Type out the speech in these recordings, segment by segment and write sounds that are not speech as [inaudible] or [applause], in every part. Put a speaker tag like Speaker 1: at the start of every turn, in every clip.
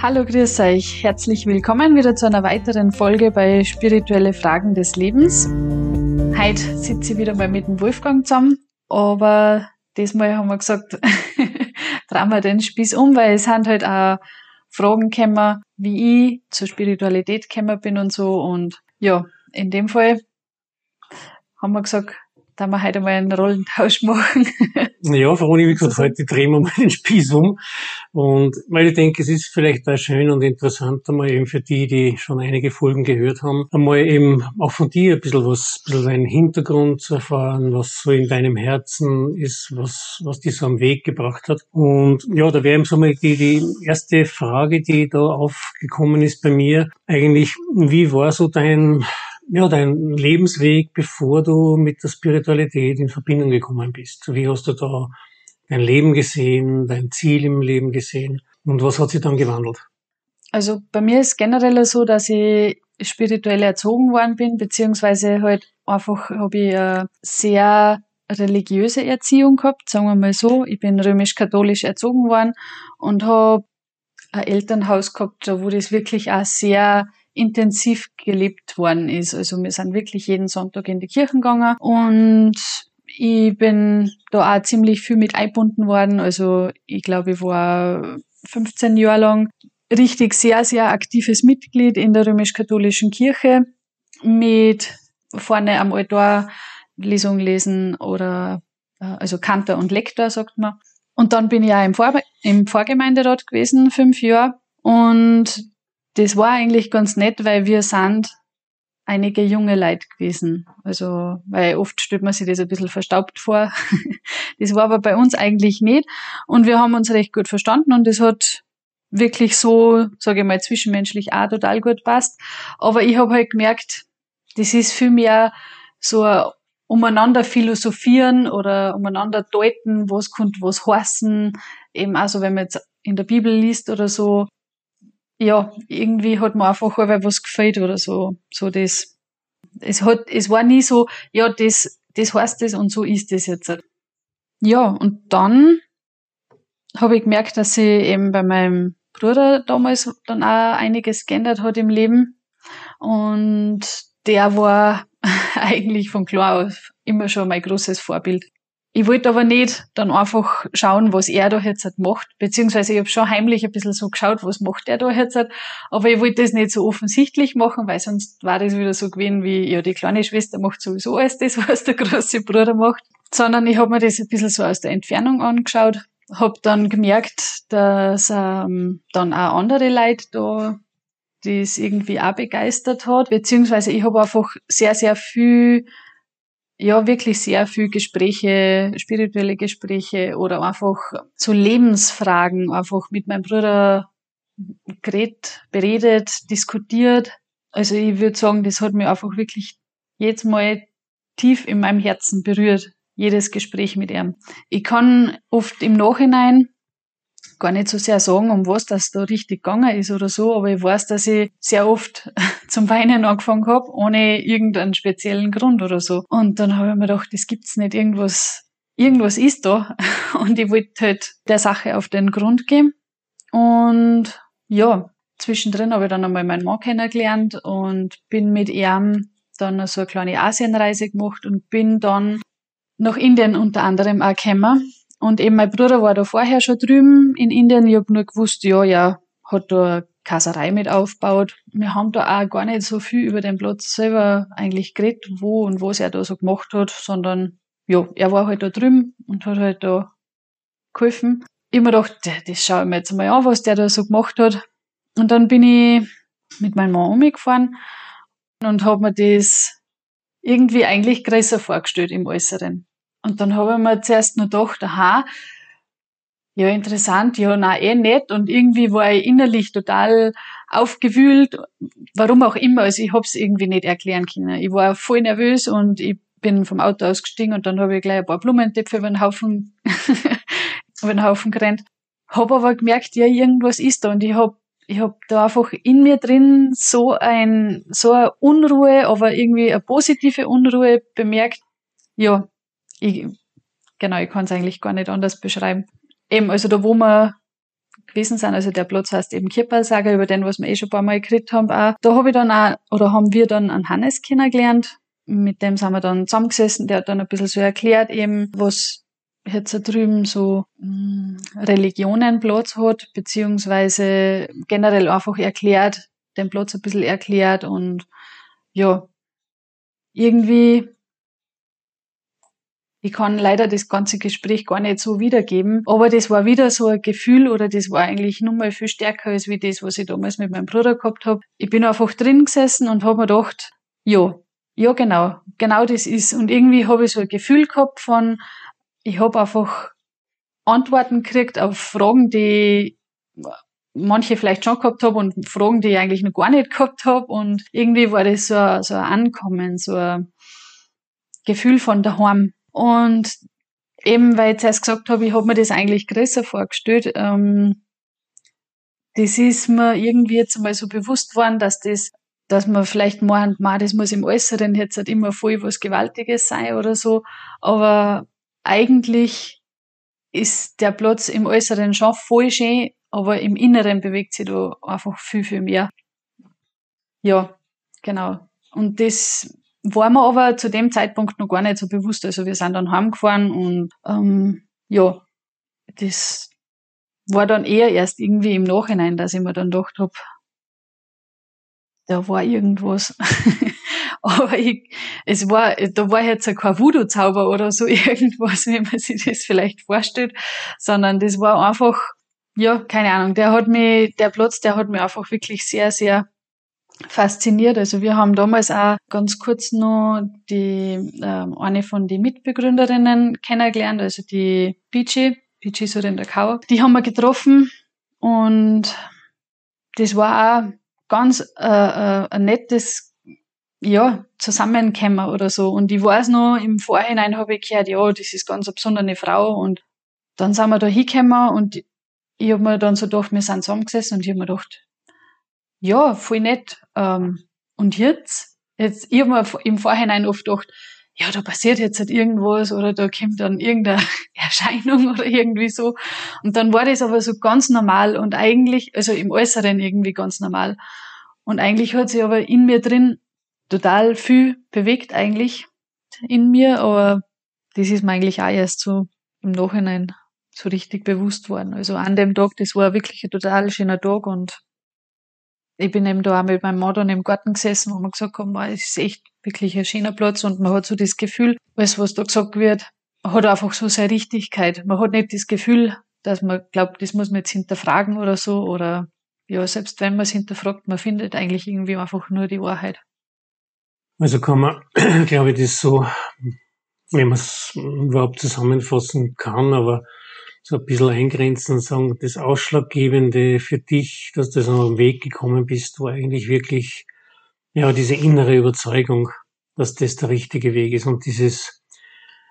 Speaker 1: Hallo, grüß euch. Herzlich willkommen wieder zu einer weiteren Folge bei Spirituelle Fragen des Lebens. Heute sitze ich wieder mal mit dem Wolfgang zusammen, aber diesmal haben wir gesagt, [laughs] drehen wir den Spieß um, weil es sind halt auch Fragen gekommen, wie ich zur Spiritualität gekommen bin und so. Und ja, in dem Fall haben wir gesagt, da wir heute mal einen Rollentausch [laughs] machen.
Speaker 2: ja, Veroni, wie gesagt, heute drehen wir mal den Spieß um. Und weil ich denke, es ist vielleicht auch schön und interessant, einmal eben für die, die schon einige Folgen gehört haben, einmal eben auch von dir ein bisschen was, ein bisschen deinen Hintergrund zu erfahren, was so in deinem Herzen ist, was, was dich so am Weg gebracht hat. Und ja, da wäre eben so mal die, die erste Frage, die da aufgekommen ist bei mir, eigentlich, wie war so dein, ja, dein Lebensweg, bevor du mit der Spiritualität in Verbindung gekommen bist? Wie hast du da dein Leben gesehen, dein Ziel im Leben gesehen und was hat sich dann gewandelt?
Speaker 1: Also bei mir ist generell so, dass ich spirituell erzogen worden bin, beziehungsweise halt einfach habe ich eine sehr religiöse Erziehung gehabt, sagen wir mal so. Ich bin römisch-katholisch erzogen worden und habe ein Elternhaus gehabt, wo das wirklich auch sehr intensiv gelebt worden ist. Also wir sind wirklich jeden Sonntag in die Kirchen gegangen und ich bin da auch ziemlich viel mit eingebunden worden. Also ich glaube, ich war 15 Jahre lang richtig sehr, sehr aktives Mitglied in der römisch-katholischen Kirche mit vorne am Altar Lesung lesen oder äh, also Kantor und Lektor, sagt man. Und dann bin ich auch im, Vor im Vorgemeinderat gewesen, fünf Jahre. Und das war eigentlich ganz nett, weil wir sind einige junge Leute gewesen. Also, weil oft stellt man sich das ein bisschen verstaubt vor. [laughs] das war aber bei uns eigentlich nicht. Und wir haben uns recht gut verstanden und es hat wirklich so, sage ich mal, zwischenmenschlich auch total gut passt. Aber ich habe halt gemerkt, das ist viel mehr so ein umeinander philosophieren oder umeinander deuten, was könnte was heißen. Eben also, wenn man jetzt in der Bibel liest oder so, ja, irgendwie hat mir einfach was gefällt oder so, so das. Es hat, es war nie so, ja, das, das heißt das und so ist das jetzt. Ja, und dann habe ich gemerkt, dass sich eben bei meinem Bruder damals dann auch einiges geändert hat im Leben. Und der war [laughs] eigentlich von klar auf immer schon mein großes Vorbild. Ich wollte aber nicht dann einfach schauen, was er da jetzt macht, beziehungsweise ich habe schon heimlich ein bisschen so geschaut, was macht er da jetzt, aber ich wollte das nicht so offensichtlich machen, weil sonst war das wieder so gewesen wie, ja, die kleine Schwester macht sowieso alles das, [laughs] was der große Bruder macht, sondern ich habe mir das ein bisschen so aus der Entfernung angeschaut, habe dann gemerkt, dass ähm, dann auch andere Leute da das irgendwie auch begeistert hat, beziehungsweise ich habe einfach sehr, sehr viel ja wirklich sehr viel Gespräche, spirituelle Gespräche oder einfach so Lebensfragen einfach mit meinem Bruder geredet, beredet, diskutiert. Also ich würde sagen, das hat mir einfach wirklich jedes Mal tief in meinem Herzen berührt, jedes Gespräch mit ihm. Ich kann oft im Nachhinein gar nicht so sehr sagen, um was das da richtig gegangen ist oder so, aber ich weiß, dass ich sehr oft [laughs] zum Weinen angefangen habe, ohne irgendeinen speziellen Grund oder so. Und dann habe ich mir gedacht, das gibt's nicht, irgendwas, irgendwas ist da. [laughs] Und ich wollte halt der Sache auf den Grund gehen. Und ja, zwischendrin habe ich dann einmal meinen Mann kennengelernt und bin mit ihm dann so eine kleine Asienreise gemacht und bin dann nach Indien unter anderem auch gekommen und eben mein Bruder war da vorher schon drüben in Indien. Ich hab nur gewusst, ja, ja, hat da eine Kaserei mit aufgebaut. Wir haben da auch gar nicht so viel über den Platz selber eigentlich geredet, wo und was er da so gemacht hat, sondern ja, er war halt da drüben und hat halt da geholfen. Ich mir gedacht, das schaue ich mir jetzt mal an, was der da so gemacht hat. Und dann bin ich mit meinem Mann umgefahren und habe mir das irgendwie eigentlich größer vorgestellt im Äußeren. Und dann habe ich mir zuerst noch gedacht, aha, ja, interessant, ja, na eh nicht. Und irgendwie war ich innerlich total aufgewühlt, warum auch immer. Also ich habe es irgendwie nicht erklären können. Ich war voll nervös und ich bin vom Auto ausgestiegen und dann habe ich gleich ein paar Blumentöpfe über den Haufen, [laughs] über den Haufen gerannt. Hab aber gemerkt, ja, irgendwas ist da und ich hab ich hab da einfach in mir drin so ein so eine Unruhe, aber irgendwie eine positive Unruhe bemerkt. Ja, ich, genau, ich kann es eigentlich gar nicht anders beschreiben. Eben, also da, wo man gewesen sind. Also der Platz heißt eben Kippelsager, über den, was wir eh schon ein paar Mal geredet haben. Auch. Da habe ich dann auch, oder haben wir dann einen Hannes kennengelernt. Mit dem sind wir dann zusammengesessen. Der hat dann ein bisschen so erklärt eben, was jetzt da drüben so mh, hm, Religionen Platz hat, beziehungsweise generell einfach erklärt, den Platz ein bisschen erklärt und ja, irgendwie ich kann leider das ganze Gespräch gar nicht so wiedergeben, aber das war wieder so ein Gefühl oder das war eigentlich nur mal viel stärker als wie das, was ich damals mit meinem Bruder gehabt habe. Ich bin einfach drin gesessen und habe mir gedacht, ja, ja genau, genau das ist. Und irgendwie habe ich so ein Gefühl gehabt von, ich habe einfach Antworten gekriegt auf Fragen, die manche vielleicht schon gehabt habe und Fragen, die ich eigentlich noch gar nicht gehabt habe. Und irgendwie war das so ein, so ein Ankommen, so ein Gefühl von daheim. Und eben, weil ich zuerst gesagt habe, ich habe mir das eigentlich größer vorgestellt, ähm, das ist mir irgendwie jetzt einmal so bewusst worden, dass das, dass man vielleicht meint, ma, das muss im Äußeren jetzt halt immer voll was Gewaltiges sein oder so. Aber eigentlich ist der Platz im Äußeren schon voll schön, aber im Inneren bewegt sich da einfach viel, viel mehr. Ja, genau. Und das war mir aber zu dem Zeitpunkt noch gar nicht so bewusst. Also wir sind dann heimgefahren und ähm, ja, das war dann eher erst irgendwie im Nachhinein, dass ich mir dann gedacht hab, da war irgendwas. [laughs] aber ich, es war, da war jetzt kein Voodoo-Zauber oder so [laughs] irgendwas, wie man sich das vielleicht vorstellt, sondern das war einfach, ja, keine Ahnung, der hat mich, der Platz, der hat mich einfach wirklich sehr, sehr fasziniert. Also wir haben damals auch ganz kurz noch die äh, eine von den Mitbegründerinnen kennengelernt, also die Peachy, Peachy Surindakau. Die haben wir getroffen und das war auch ganz äh, äh, ein nettes ja, Zusammenkommen oder so. Und ich weiß noch, im Vorhinein habe ich gehört, ja, das ist ganz eine besondere Frau. Und dann sind wir da hingekommen und ich habe mir dann so gedacht, wir sind zusammengesessen und ich habe mir gedacht, ja, voll nett. Ähm, und jetzt, jetzt, ich habe mir im Vorhinein oft gedacht, ja, da passiert jetzt halt irgendwas oder da kommt dann irgendeine [laughs] Erscheinung oder irgendwie so. Und dann war das aber so ganz normal und eigentlich, also im Äußeren irgendwie ganz normal. Und eigentlich hat sich aber in mir drin total viel bewegt eigentlich in mir, aber das ist mir eigentlich auch erst so im Nachhinein so richtig bewusst worden. Also an dem Tag, das war wirklich ein total schöner Tag und ich bin eben da auch mit meinem Mann dann im Garten gesessen, wo wir gesagt haben, es ist echt wirklich ein schöner Platz und man hat so das Gefühl, alles, was da gesagt wird, hat einfach so seine Richtigkeit. Man hat nicht das Gefühl, dass man glaubt, das muss man jetzt hinterfragen oder so oder ja, selbst wenn man es hinterfragt, man findet eigentlich irgendwie einfach nur die Wahrheit.
Speaker 2: Also kann man, [clears throat] glaube ich, das so, wenn man es überhaupt zusammenfassen kann, aber so ein bisschen eingrenzen und sagen, das Ausschlaggebende für dich, dass du so am Weg gekommen bist, war eigentlich wirklich, ja, diese innere Überzeugung, dass das der richtige Weg ist und dieses,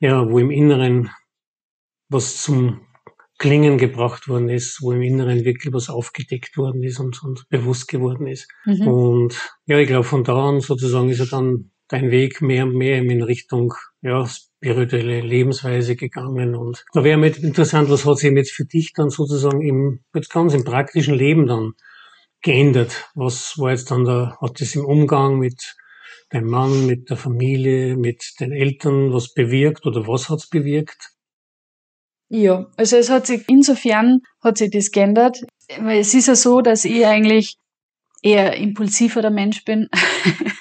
Speaker 2: ja, wo im Inneren was zum Klingen gebracht worden ist, wo im Inneren wirklich was aufgedeckt worden ist und, und bewusst geworden ist. Mhm. Und ja, ich glaube, von da an sozusagen ist er dann dein Weg mehr und mehr in Richtung ja, spirituelle Lebensweise gegangen. Und da wäre mir interessant, was hat sich jetzt für dich dann sozusagen im, jetzt ganz im praktischen Leben dann geändert? Was war jetzt dann da, hat das im Umgang mit deinem Mann, mit der Familie, mit den Eltern was bewirkt oder was hat's bewirkt?
Speaker 1: Ja, also es hat sich insofern hat sich das geändert, weil es ist ja so, dass ich eigentlich eher impulsiverer Mensch bin [laughs]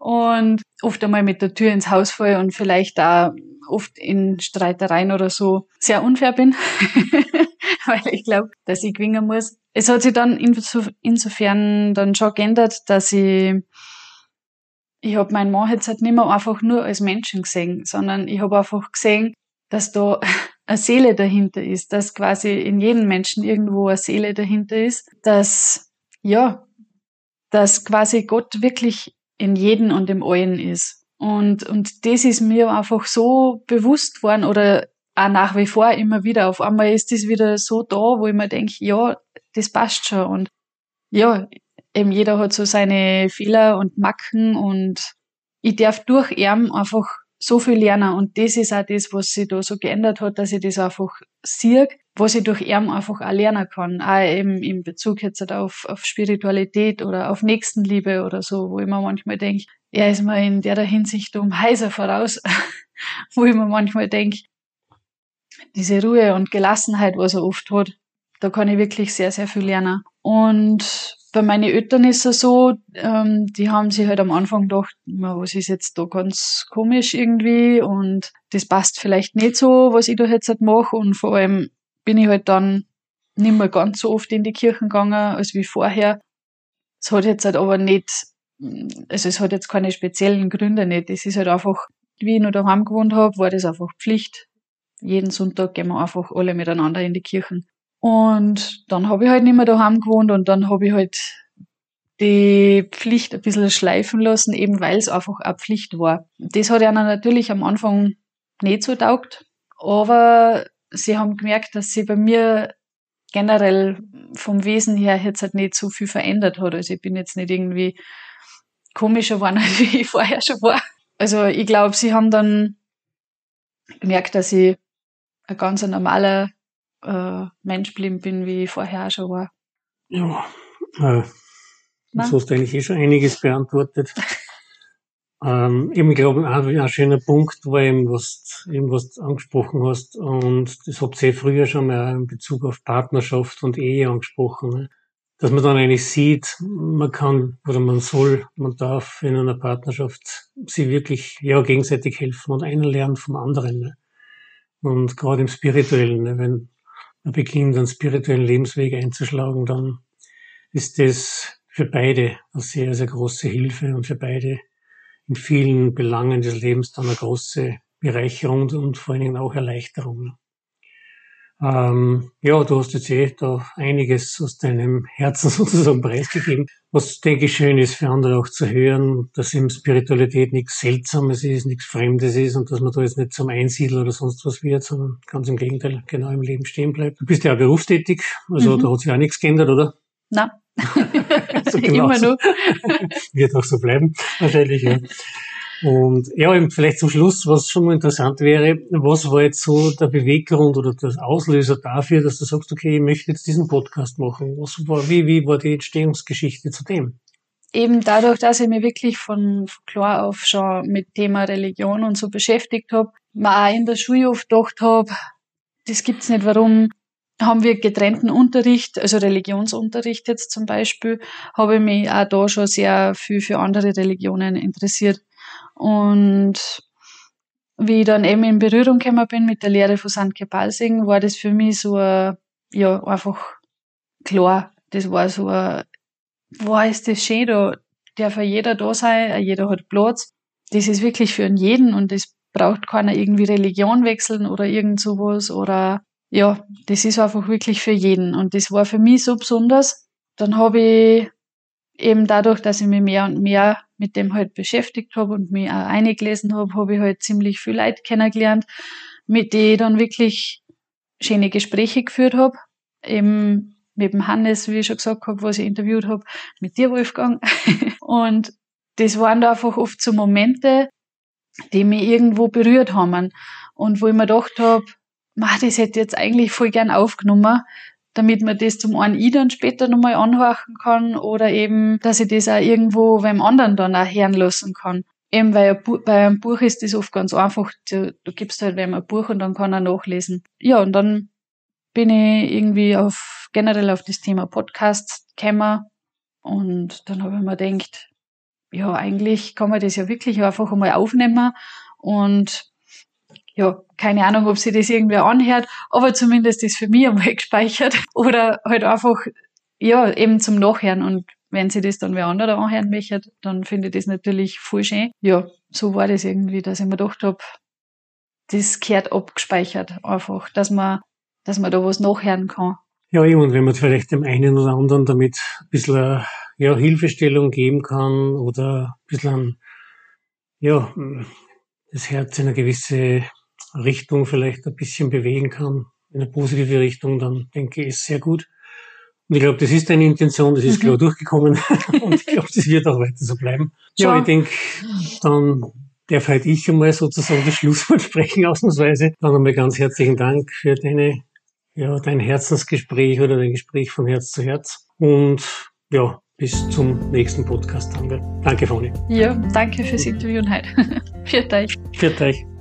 Speaker 1: und oft einmal mit der Tür ins Haus falle und vielleicht da oft in Streitereien oder so sehr unfair bin, [laughs] weil ich glaube, dass ich gewinnen muss. Es hat sich dann insofern dann schon geändert, dass ich ich habe meinen Mann jetzt halt nicht mehr einfach nur als Menschen gesehen, sondern ich habe einfach gesehen, dass da [laughs] eine Seele dahinter ist, dass quasi in jedem Menschen irgendwo eine Seele dahinter ist, dass ja, dass quasi Gott wirklich in jedem und im Allen ist. Und, und das ist mir einfach so bewusst worden oder auch nach wie vor immer wieder. Auf einmal ist das wieder so da, wo ich mir denke, ja, das passt schon. Und ja, eben jeder hat so seine Fehler und Macken und ich darf durch ihn einfach so viel lernen. Und das ist auch das, was sich da so geändert hat, dass ich das einfach sehe, was ich durch ihn einfach auch lernen kann. Auch eben in Bezug jetzt halt auf, auf Spiritualität oder auf Nächstenliebe oder so, wo ich mir manchmal denke, er ist mir in der Hinsicht um heiser voraus, [laughs] wo ich mir manchmal denke, diese Ruhe und Gelassenheit, was er oft hat, da kann ich wirklich sehr, sehr viel lernen. Und bei meinen Eltern ist es so, ähm, die haben sich halt am Anfang gedacht, was ist jetzt da ganz komisch irgendwie und das passt vielleicht nicht so, was ich da jetzt halt mache und vor allem bin ich halt dann nicht mehr ganz so oft in die Kirchen gegangen als wie vorher. Es hat jetzt halt aber nicht, also es hat jetzt keine speziellen Gründe nicht. Es ist halt einfach, wie ich noch daheim gewohnt habe, war das einfach Pflicht. Jeden Sonntag gehen wir einfach alle miteinander in die Kirchen. Und dann habe ich halt nicht mehr daheim gewohnt und dann habe ich halt die Pflicht ein bisschen schleifen lassen, eben weil es einfach eine Pflicht war. Das hat ja natürlich am Anfang nicht so taugt, aber sie haben gemerkt, dass sie bei mir generell vom Wesen her jetzt halt nicht so viel verändert hat. Also ich bin jetzt nicht irgendwie komischer geworden, [laughs] wie ich vorher schon war. Also ich glaube, sie haben dann gemerkt, dass ich ein ganz normaler äh, Mensch blieben bin, wie ich vorher auch schon war.
Speaker 2: Ja, äh, so hast du eigentlich eh schon einiges beantwortet. [laughs] ähm, eben, ich glaube, ein, ein schöner Punkt war eben, was, eben, was du angesprochen hast. Und das habt ihr eh früher schon mal in Bezug auf Partnerschaft und Ehe angesprochen. Ne? Dass man dann eigentlich sieht, man kann oder man soll, man darf in einer Partnerschaft sie wirklich ja gegenseitig helfen und einer lernt vom anderen. Ne? Und gerade im Spirituellen, ne? wenn man beginnt, einen spirituellen Lebensweg einzuschlagen, dann ist das für beide eine sehr, sehr große Hilfe und für beide in vielen Belangen des Lebens dann eine große Bereicherung und vor allen Dingen auch Erleichterung. Ähm, ja, du hast jetzt eh da einiges aus deinem Herzen [laughs] sozusagen preisgegeben, was denke ich schön ist für andere auch zu hören, dass eben Spiritualität nichts Seltsames ist, nichts Fremdes ist und dass man da jetzt nicht zum Einsiedeln oder sonst was wird, sondern ganz im Gegenteil genau im Leben stehen bleibt. Du bist ja auch berufstätig, also mhm. da hat sich auch nichts geändert, oder?
Speaker 1: Nein. [laughs]
Speaker 2: so genau [laughs] Immer nur. wird auch so bleiben, wahrscheinlich, ja. Und ja, eben vielleicht zum Schluss, was schon mal interessant wäre, was war jetzt so der Beweggrund oder das Auslöser dafür, dass du sagst, okay, ich möchte jetzt diesen Podcast machen? Was war, wie, wie war die Entstehungsgeschichte zu dem?
Speaker 1: Eben dadurch, dass ich mich wirklich von, klar auf schon mit Thema Religion und so beschäftigt habe, mal auch in der Schule oft gedacht habe, das gibt's nicht, warum haben wir getrennten Unterricht, also Religionsunterricht jetzt zum Beispiel, habe ich mich auch da schon sehr viel für andere Religionen interessiert. Und wie ich dann eben in Berührung gekommen bin mit der Lehre von St. Kepalsing, war das für mich so ja, einfach klar. Das war so wow, ist das schön, da darf jeder da sein, jeder hat Platz. Das ist wirklich für jeden und das braucht keiner irgendwie Religion wechseln oder irgend sowas oder, ja, das ist einfach wirklich für jeden. Und das war für mich so besonders. Dann habe ich eben dadurch, dass ich mich mehr und mehr mit dem halt beschäftigt habe und mich auch eingelesen habe, habe ich halt ziemlich viel Leute kennengelernt, mit denen ich dann wirklich schöne Gespräche geführt habe. Eben mit dem Hannes, wie ich schon gesagt habe, was ich interviewt habe, mit dir, Wolfgang. [laughs] und das waren da einfach oft so Momente, die mich irgendwo berührt haben. Und wo ich mir gedacht habe, das hätte ich jetzt eigentlich voll gern aufgenommen, damit man das zum einen ich dann später nochmal anhorchen kann oder eben, dass ich das auch irgendwo beim anderen dann auch hören lassen kann. Eben weil bei einem Buch ist das oft ganz einfach, du, du gibst halt wem ein Buch und dann kann er nachlesen. Ja, und dann bin ich irgendwie auf generell auf das Thema Podcast gekommen und dann habe ich mir gedacht, ja, eigentlich kann man das ja wirklich einfach einmal aufnehmen und ja, keine Ahnung, ob sie das irgendwer anhört, aber zumindest ist für mich einmal [laughs] gespeichert. Oder halt einfach, ja, eben zum Nachhören. Und wenn sie das dann wer anderer anhören möchte, dann finde ich das natürlich voll schön. Ja, so war das irgendwie, dass ich mir gedacht habe, das gehört abgespeichert einfach, dass man, dass man da was nachhören kann.
Speaker 2: Ja, und wenn man vielleicht dem einen oder anderen damit ein bisschen ja, Hilfestellung geben kann oder ein bisschen ja, das Herz in eine gewisse Richtung vielleicht ein bisschen bewegen kann, in eine positive Richtung, dann denke ich, ist sehr gut. Und ich glaube, das ist deine Intention, das ist mhm. klar durchgekommen. [laughs] und ich glaube, das wird auch weiter so bleiben. Ja, ja ich denke, dann darf halt ich einmal sozusagen das Schlusswort [laughs] sprechen, ausnahmsweise. Dann einmal ganz herzlichen Dank für deine ja, dein Herzensgespräch oder dein Gespräch von Herz zu Herz. Und ja, bis zum nächsten Podcast haben wir. Danke, Fanny.
Speaker 1: Ja, danke fürs Interview heute. Viert euch.
Speaker 2: Viert euch.